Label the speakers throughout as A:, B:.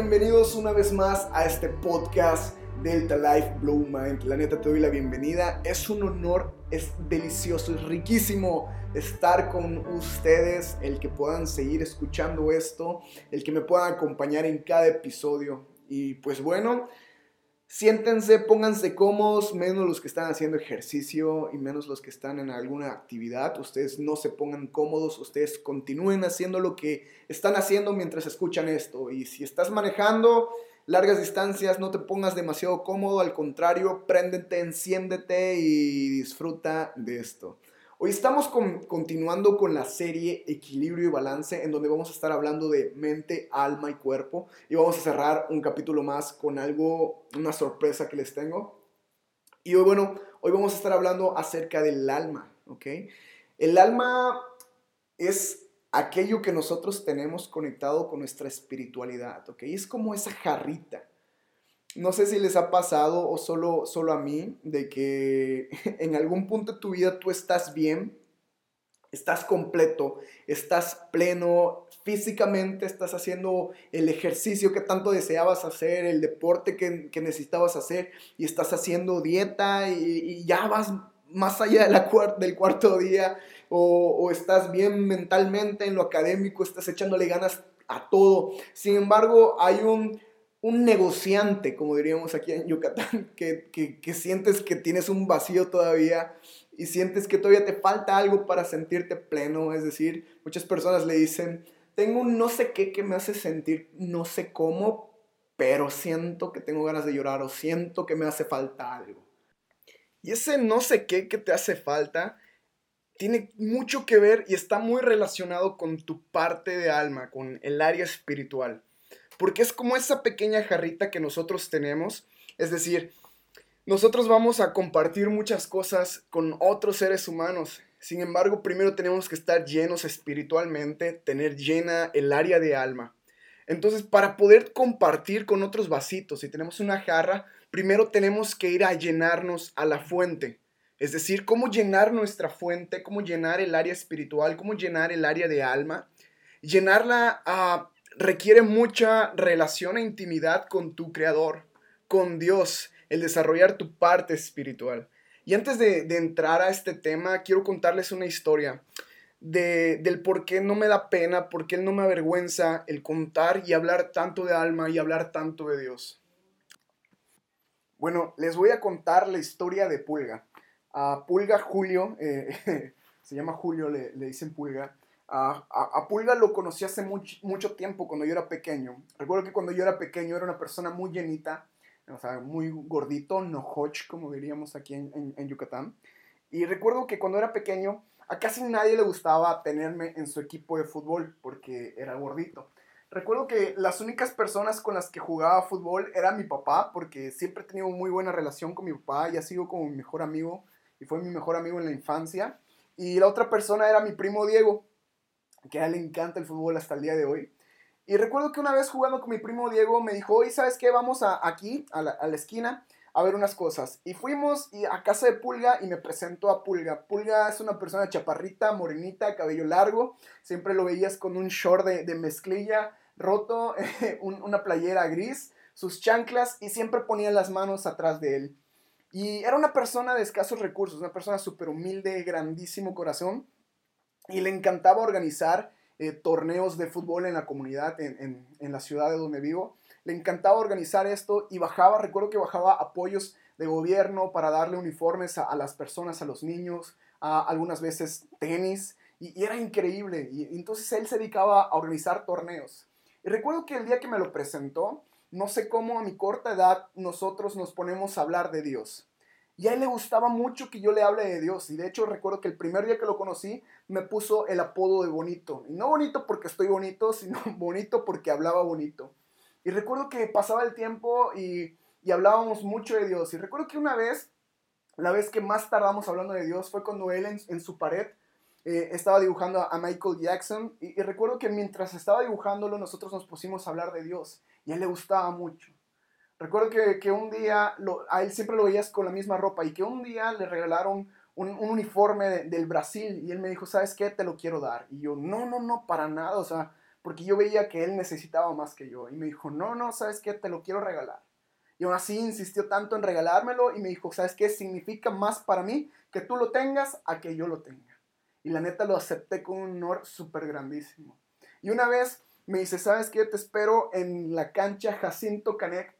A: Bienvenidos una vez más a este podcast Delta Life Blue Mind. La neta te doy la bienvenida. Es un honor, es delicioso, es riquísimo estar con ustedes, el que puedan seguir escuchando esto, el que me puedan acompañar en cada episodio. Y pues bueno, Siéntense, pónganse cómodos, menos los que están haciendo ejercicio y menos los que están en alguna actividad. Ustedes no se pongan cómodos, ustedes continúen haciendo lo que están haciendo mientras escuchan esto. Y si estás manejando largas distancias, no te pongas demasiado cómodo, al contrario, préndete, enciéndete y disfruta de esto. Hoy estamos continuando con la serie Equilibrio y Balance, en donde vamos a estar hablando de mente, alma y cuerpo. Y vamos a cerrar un capítulo más con algo, una sorpresa que les tengo. Y hoy, bueno, hoy vamos a estar hablando acerca del alma, ¿ok? El alma es aquello que nosotros tenemos conectado con nuestra espiritualidad, ¿ok? Es como esa jarrita no sé si les ha pasado o solo, solo a mí, de que en algún punto de tu vida tú estás bien, estás completo, estás pleno físicamente, estás haciendo el ejercicio que tanto deseabas hacer, el deporte que, necesitabas hacer y estás haciendo dieta y, ya vas más allá de la del cuarto día o, o estás bien mentalmente en lo académico, estás echándole ganas a todo. Sin embargo, hay un un negociante, como diríamos aquí en Yucatán, que, que, sientes que tienes un vacío todavía y sientes que todavía te falta algo para sentirte pleno. Es decir, muchas personas le dicen, tengo un no sé qué que me hace sentir no sé cómo, pero siento que tengo ganas de llorar o siento que me hace falta algo. Y ese no sé qué que te hace falta tiene mucho que ver y está muy relacionado con tu parte de alma, con el área espiritual porque es como esa pequeña jarrita que nosotros tenemos, es decir, nosotros vamos a compartir muchas cosas con otros seres humanos. Sin embargo, primero tenemos que estar llenos espiritualmente, tener llena el área de alma. Entonces, para poder compartir con otros vasitos, si tenemos una jarra, primero tenemos que ir a llenarnos a la fuente. Es decir, cómo llenar nuestra fuente, cómo llenar el área espiritual, cómo llenar el área de alma. Llenarla a requiere mucha relación e intimidad con tu creador, con Dios, el desarrollar tu parte espiritual. Y antes de, entrar a este tema, quiero contarles una historia de, del por qué no me da pena, por qué no me avergüenza el contar y hablar tanto de alma y hablar tanto de Dios. Bueno, les voy a contar la historia de Pulga. A Pulga Julio, eh, se llama Julio, le, le dicen Pulga, a, Pulga lo conocí hace mucho, tiempo, cuando yo era pequeño. Recuerdo que cuando yo era pequeño era una persona muy llenita, o sea, muy gordito, no hoch, como diríamos aquí en, en, Yucatán. Y recuerdo que cuando era pequeño, a casi nadie le gustaba tenerme en su equipo de fútbol porque era gordito. Recuerdo que las únicas personas con las que jugaba fútbol era mi papá, porque siempre he tenido muy buena relación con mi papá y ha sido como mi mejor amigo y fue mi mejor amigo en la infancia. Y la otra persona era mi primo Diego, que a él le encanta el fútbol hasta el día de hoy. Y recuerdo que una vez jugando con mi primo Diego me dijo, oye, ¿sabes qué? Vamos a, aquí, a la, esquina, a ver unas cosas. Y fuimos y a casa de Pulga y me presentó a Pulga. Pulga es una persona chaparrita, morenita, cabello largo. Siempre lo veías con un short de, mezclilla roto, una playera gris, sus chanclas y siempre ponía las manos atrás de él. Y era una persona de escasos recursos, una persona súper humilde, grandísimo corazón y le encantaba organizar eh, torneos de fútbol en la comunidad, en, la ciudad de donde vivo. Le encantaba organizar esto y bajaba, recuerdo que bajaba apoyos de gobierno para darle uniformes a, las personas, a los niños, a algunas veces tenis, y, era increíble. Y, entonces él se dedicaba a organizar torneos. Y recuerdo que el día que me lo presentó, no sé cómo a mi corta edad nosotros nos ponemos a hablar de Dios. Y a él le gustaba mucho que yo le hable de Dios. Y de hecho recuerdo que el primer día que lo conocí me puso el apodo de bonito. Y no bonito porque estoy bonito, sino bonito porque hablaba bonito. Y recuerdo que pasaba el tiempo y, hablábamos mucho de Dios. Y recuerdo que una vez, la vez que más tardamos hablando de Dios fue cuando él en, su pared eh, estaba dibujando a Michael Jackson. Y, y recuerdo que mientras estaba dibujándolo nosotros nos pusimos a hablar de Dios. Y a él le gustaba mucho. Recuerdo que, un día, a él siempre lo veías con la misma ropa y que un día le regalaron un, uniforme del Brasil y él me dijo, ¿sabes qué? Te lo quiero dar. Y yo, no, no, no, para nada. O sea, porque yo veía que él necesitaba más que yo. Y me dijo, no, no, ¿sabes qué? Te lo quiero regalar. Y aún así insistió tanto en regalármelo y me dijo, ¿sabes qué? Significa más para mí que tú lo tengas a que yo lo tenga. Y la neta lo acepté con un honor súper grandísimo. Y una vez me dice, ¿sabes qué? Te espero en la cancha Jacinto Canek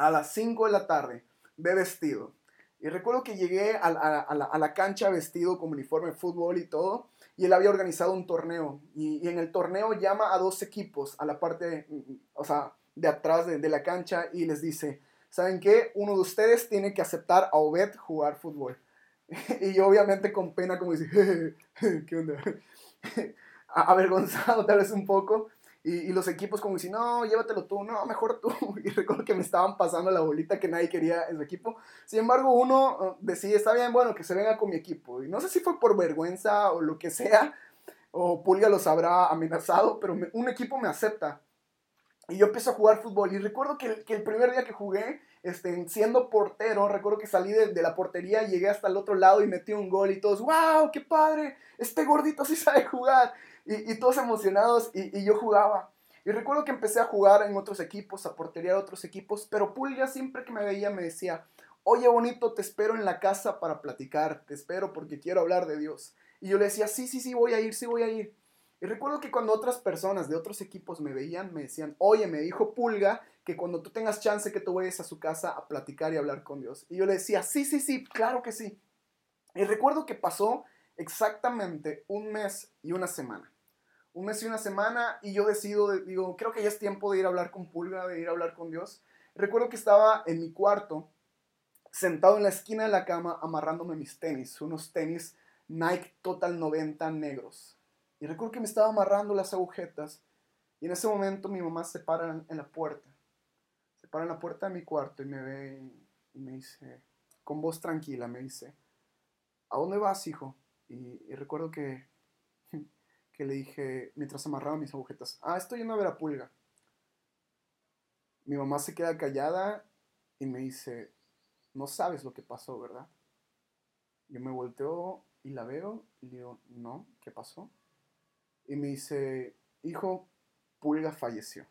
A: a las 5 de la tarde. Ve vestido. Y recuerdo que llegué a, la, cancha vestido con uniforme de fútbol y todo, y él había organizado un torneo. Y, en el torneo llama a dos equipos a la parte, o sea, de atrás de, la cancha y les dice, ¿saben qué? Uno de ustedes tiene que aceptar a Obed jugar fútbol. y yo obviamente con pena como dice, ¿qué onda? Avergonzado tal vez un poco. Y, los equipos como dicen, no, llévatelo tú, no, mejor tú. Y recuerdo que me estaban pasando la bolita que nadie quería en su equipo. Sin embargo, uno uh, decide, está bien, bueno, que se venga con mi equipo. Y no sé si fue por vergüenza o lo que sea, o Pulga los habrá amenazado, pero un equipo me acepta. Y yo empiezo a jugar fútbol. Y recuerdo que, que el primer día que jugué, este, siendo portero, recuerdo que salí de, de, la portería, llegué hasta el otro lado y metí un gol y todos, wow, qué padre, este gordito sí sabe jugar y, todos emocionados y, yo jugaba. Y recuerdo que empecé a jugar en otros equipos, a portería otros equipos, pero Pulga siempre que me veía me decía, oye bonito, te espero en la casa para platicar, te espero porque quiero hablar de Dios. Y yo le decía, sí, sí, sí, voy a ir, sí, voy a ir. Y recuerdo que cuando otras personas de otros equipos me veían, me decían, oye, me dijo Pulga que cuando tú tengas chance que tú vayas a su casa a platicar y hablar con Dios. Y yo le decía, sí, sí, sí, claro que sí. Y recuerdo que pasó exactamente un mes y una semana. Un mes y una semana y yo decido, digo, creo que ya es tiempo de ir a hablar con Pulga, de ir a hablar con Dios. Recuerdo que estaba en mi cuarto, sentado en la esquina de la cama, amarrándome mis tenis, unos tenis Nike Total 90 negros. Y recuerdo que me estaba amarrando las agujetas y en ese momento mi mamá se para en la puerta. Se para en la puerta de mi cuarto y me ve y me dice, con voz tranquila, me dice, ¿a dónde vas, hijo? Y, recuerdo que, que le dije, mientras amarraba mis agujetas, ah, estoy yendo a ver a Pulga. Mi mamá se queda callada y me dice, no sabes lo que pasó, ¿verdad? Yo me volteo y la veo y digo, no, ¿qué pasó? Y me dice, hijo, Pulga falleció.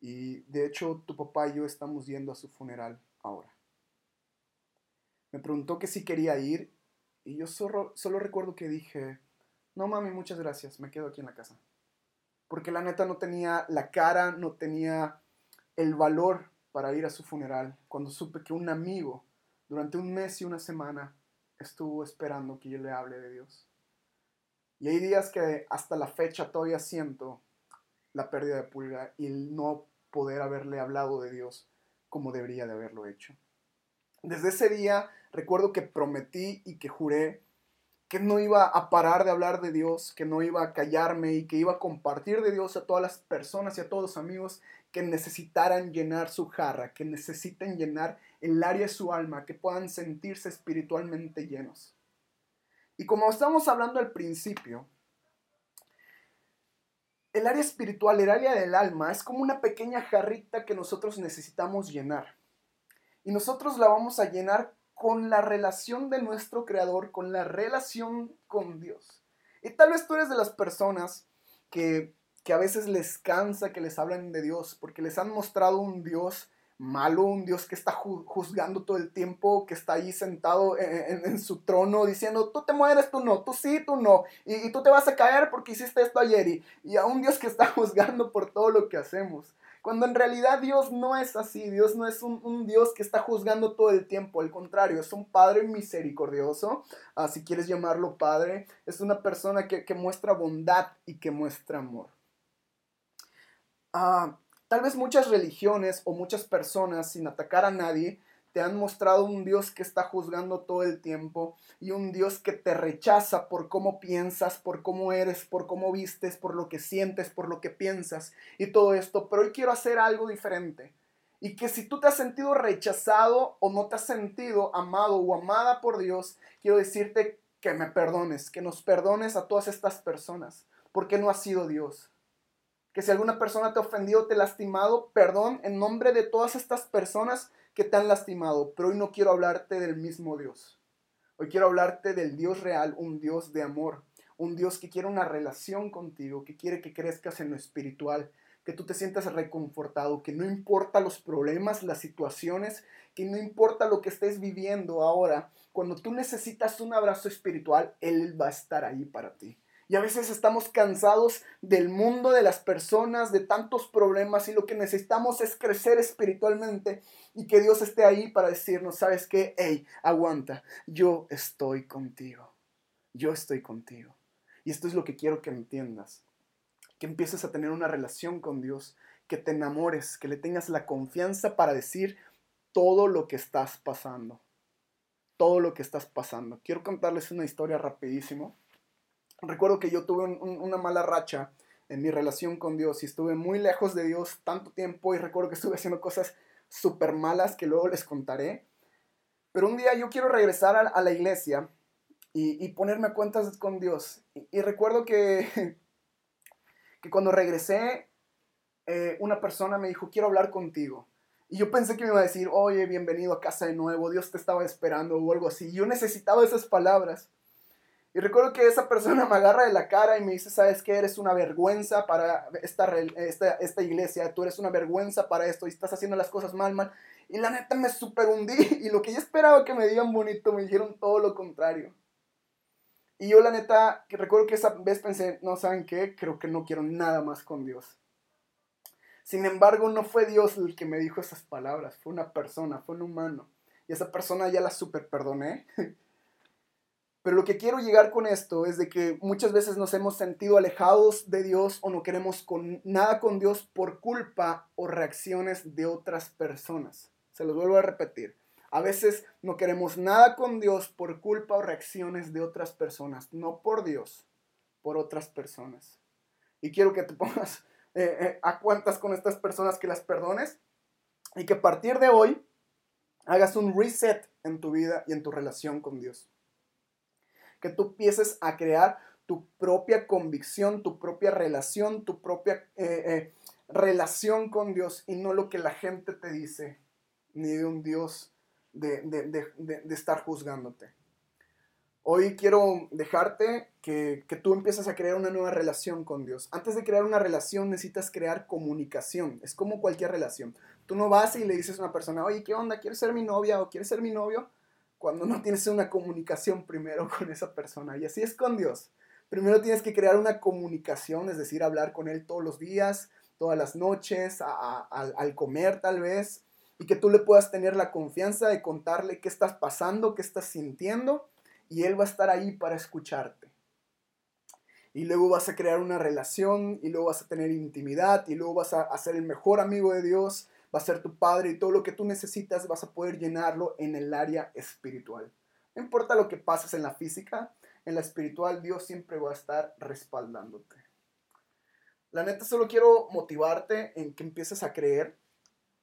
A: Y de hecho tu papá y yo estamos yendo a su funeral ahora. Me preguntó que si quería ir y yo solo, solo recuerdo que dije, no mami, muchas gracias, me quedo aquí en la casa. Porque la neta no tenía la cara, no tenía el valor para ir a su funeral cuando supe que un amigo durante un mes y una semana estuvo esperando que yo le hable de Dios. Y hay días que hasta la fecha todavía siento la pérdida de pulga y el no poder haberle hablado de Dios como debería de haberlo hecho. Desde ese día recuerdo que prometí y que juré que no iba a parar de hablar de Dios, que no iba a callarme y que iba a compartir de Dios a todas las personas y a todos los amigos que necesitaran llenar su jarra, que necesiten llenar el área de su alma, que puedan sentirse espiritualmente llenos. Y como estamos hablando al principio, el área espiritual, el área del alma, es como una pequeña jarrita que nosotros necesitamos llenar. Y nosotros la vamos a llenar con la relación de nuestro Creador, con la relación con Dios. Y tal vez tú eres de las personas que, que a veces les cansa que les hablen de Dios, porque les han mostrado un Dios malo, un Dios que está juzgando todo el tiempo, que está ahí sentado en, su trono diciendo, tú te mueres, tú no, tú sí, tú no, y, tú te vas a caer porque hiciste esto ayer, y, y a un Dios que está juzgando por todo lo que hacemos. Cuando en realidad Dios no es así, Dios no es un, Dios que está juzgando todo el tiempo, al contrario, es un Padre misericordioso, uh, si quieres llamarlo Padre, es una persona que, muestra bondad y que muestra amor. Uh, tal vez muchas religiones o muchas personas, sin atacar a nadie, te han mostrado un Dios que está juzgando todo el tiempo y un Dios que te rechaza por cómo piensas, por cómo eres, por cómo vistes, por lo que sientes, por lo que piensas y todo esto. Pero hoy quiero hacer algo diferente. Y que si tú te has sentido rechazado o no te has sentido amado o amada por Dios, quiero decirte que me perdones, que nos perdones a todas estas personas, porque no ha sido Dios. Que si alguna persona te ha ofendido, te ha lastimado, perdón en nombre de todas estas personas que te lastimado, pero hoy no quiero hablarte del mismo Dios. Hoy quiero hablarte del Dios real, un Dios de amor, un Dios que quiere una relación contigo, que quiere que crezcas en lo espiritual, que tú te sientas reconfortado, que no importa los problemas, las situaciones, que no importa lo que estés viviendo ahora, cuando tú necesitas un abrazo espiritual, Él va a estar ahí para ti. Y a veces estamos cansados del mundo, de las personas, de tantos problemas y lo que necesitamos es crecer espiritualmente y que Dios esté ahí para decirnos, ¿sabes qué? Hey, aguanta, yo estoy contigo. Yo estoy contigo. Y esto es lo que quiero que entiendas. Que empieces a tener una relación con Dios, que te enamores, que le tengas la confianza para decir todo lo que estás pasando. Todo lo que estás pasando. Quiero contarles una historia rapidísimo recuerdo que yo tuve una mala racha en mi relación con Dios y estuve muy lejos de Dios tanto tiempo y recuerdo que estuve haciendo cosas súper malas que luego les contaré. Pero un día yo quiero regresar a, la iglesia y, ponerme a cuentas con Dios. Y, recuerdo que, cuando regresé, eh, una persona me dijo, quiero hablar contigo. Y yo pensé que me iba a decir, oye, bienvenido a casa de nuevo, Dios te estaba esperando o algo así. Yo necesitaba esas palabras. Y recuerdo que esa persona me agarra de la cara y me dice, ¿sabes qué? Eres una vergüenza para esta, esta, esta iglesia, tú eres una vergüenza para esto y estás haciendo las cosas mal, mal. Y la neta me super hundí y lo que yo esperaba que me digan bonito me dijeron todo lo contrario. Y yo la neta, recuerdo que esa vez pensé, no saben qué, creo que no quiero nada más con Dios. Sin embargo, no fue Dios el que me dijo esas palabras, fue una persona, fue un humano. Y esa persona ya la super perdoné. Pero lo que quiero llegar con esto es de que muchas veces nos hemos sentido alejados de Dios o no queremos con, nada con Dios por culpa o reacciones de otras personas. Se los vuelvo a repetir. A veces no queremos nada con Dios por culpa o reacciones de otras personas, no por Dios, por otras personas. Y quiero que te pongas eh, eh, a cuentas con estas personas que las perdones y que a partir de hoy hagas un reset en tu vida y en tu relación con Dios que tú empieces a crear tu propia convicción, tu propia relación, tu propia eh, eh, relación con Dios y no lo que la gente te dice, ni de un Dios de, de, estar juzgándote. Hoy quiero dejarte que, que, tú empieces a crear una nueva relación con Dios. Antes de crear una relación necesitas crear comunicación. Es como cualquier relación. Tú no vas y le dices a una persona, oye, ¿qué onda? ¿Quieres ser mi novia o quieres ser mi novio? Cuando no tienes una comunicación primero con esa persona. Y así es con Dios. Primero tienes que crear una comunicación, es decir, hablar con Él todos los días, todas las noches, al comer tal vez, y que tú le puedas tener la confianza de contarle qué estás pasando, qué estás sintiendo, y Él va a estar ahí para escucharte. Y luego vas a crear una relación, y luego vas a tener intimidad, y luego vas a, ser el mejor amigo de Dios, va a ser tu Padre y todo lo que tú necesitas vas a poder llenarlo en el área espiritual. No importa lo que pases en la física, en la espiritual Dios siempre va a estar respaldándote. La neta solo quiero motivarte en que empieces a creer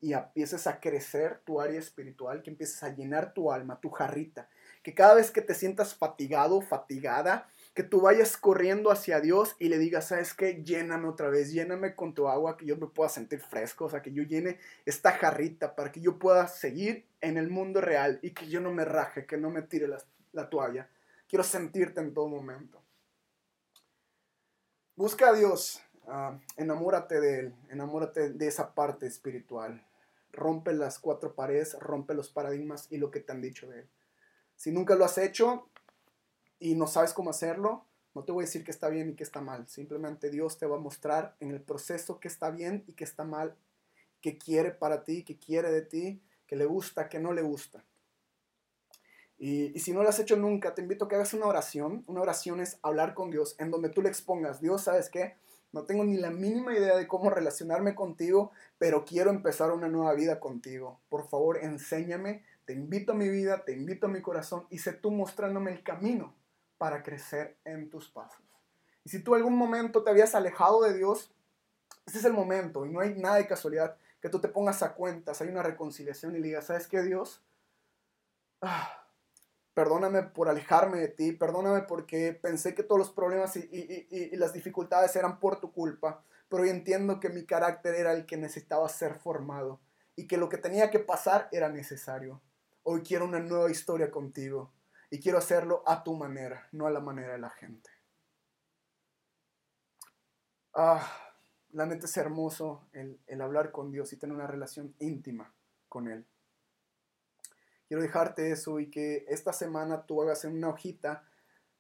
A: y empieces a crecer tu área espiritual, que empieces a llenar tu alma, tu jarrita, que cada vez que te sientas fatigado, fatigada, que tú vayas corriendo hacia Dios y le digas, ¿sabes qué? Lléname otra vez, lléname con tu agua, que yo me pueda sentir fresco, o sea, que yo llene esta jarrita para que yo pueda seguir en el mundo real y que yo no me raje, que no me tire la, toalla. Quiero sentirte en todo momento. Busca a Dios, ah, enamórate de Él, enamórate de esa parte espiritual. Rompe las cuatro paredes, rompe los paradigmas y lo que te han dicho de Él. Si nunca lo has hecho, y no sabes cómo hacerlo, no te voy a decir que está bien y que está mal. Simplemente Dios te va a mostrar en el proceso que está bien y que está mal, que quiere para ti, que quiere de ti, que le gusta, que no le gusta. Y, si no lo has hecho nunca, te invito a que hagas una oración. Una oración es hablar con Dios, en donde tú le expongas, Dios, ¿sabes qué? No tengo ni la mínima idea de cómo relacionarme contigo, pero quiero empezar una nueva vida contigo. Por favor, enséñame, te invito a mi vida, te invito a mi corazón y sé tú mostrándome el camino para crecer en tus pasos. Y si tú algún momento te habías alejado de Dios, ese es el momento y no hay nada de casualidad que tú te pongas a cuentas, hay una reconciliación y le digas, ¿sabes qué Dios? Ah, perdóname por alejarme de ti, perdóname porque pensé que todos los problemas y, y, las dificultades eran por tu culpa, pero hoy entiendo que mi carácter era el que necesitaba ser formado y que lo que tenía que pasar era necesario. Hoy quiero una nueva historia contigo y quiero hacerlo a tu manera, no a la manera de la gente. Ah, la neta es hermoso el, el hablar con Dios y tener una relación íntima con Él. Quiero dejarte eso y que esta semana tú hagas en una hojita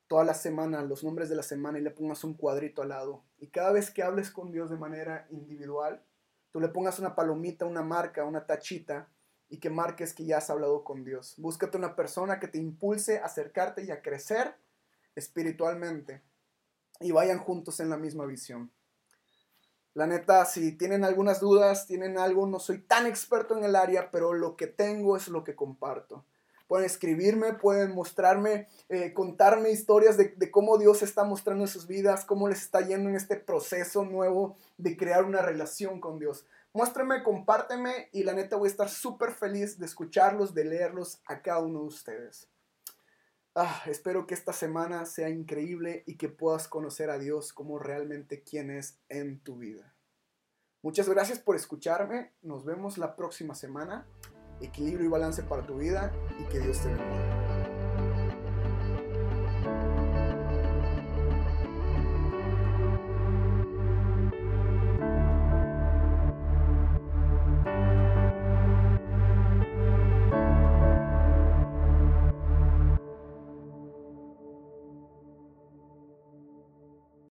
A: toda la semana los nombres de la semana y le pongas un cuadrito al lado. Y cada vez que hables con Dios de manera individual, tú le pongas una palomita, una marca, una tachita y que marques que ya has hablado con Dios. Búscate una persona que te impulse a acercarte y a crecer espiritualmente y vayan juntos en la misma visión. La neta, si tienen algunas dudas, tienen algo, no soy tan experto en el área, pero lo que tengo es lo que comparto. Pueden escribirme, pueden mostrarme, eh, contarme historias de, de, cómo Dios está mostrando en sus vidas, cómo les está yendo en este proceso nuevo de crear una relación con Dios. Muéstrame, compárteme y la neta voy a estar súper feliz de escucharlos, de leerlos a cada uno de ustedes. Ah, espero que esta semana sea increíble y que puedas conocer a Dios como realmente quien es en tu vida. Muchas gracias por escucharme. Nos vemos la próxima semana. Equilibrio y balance para tu vida y que Dios te bendiga.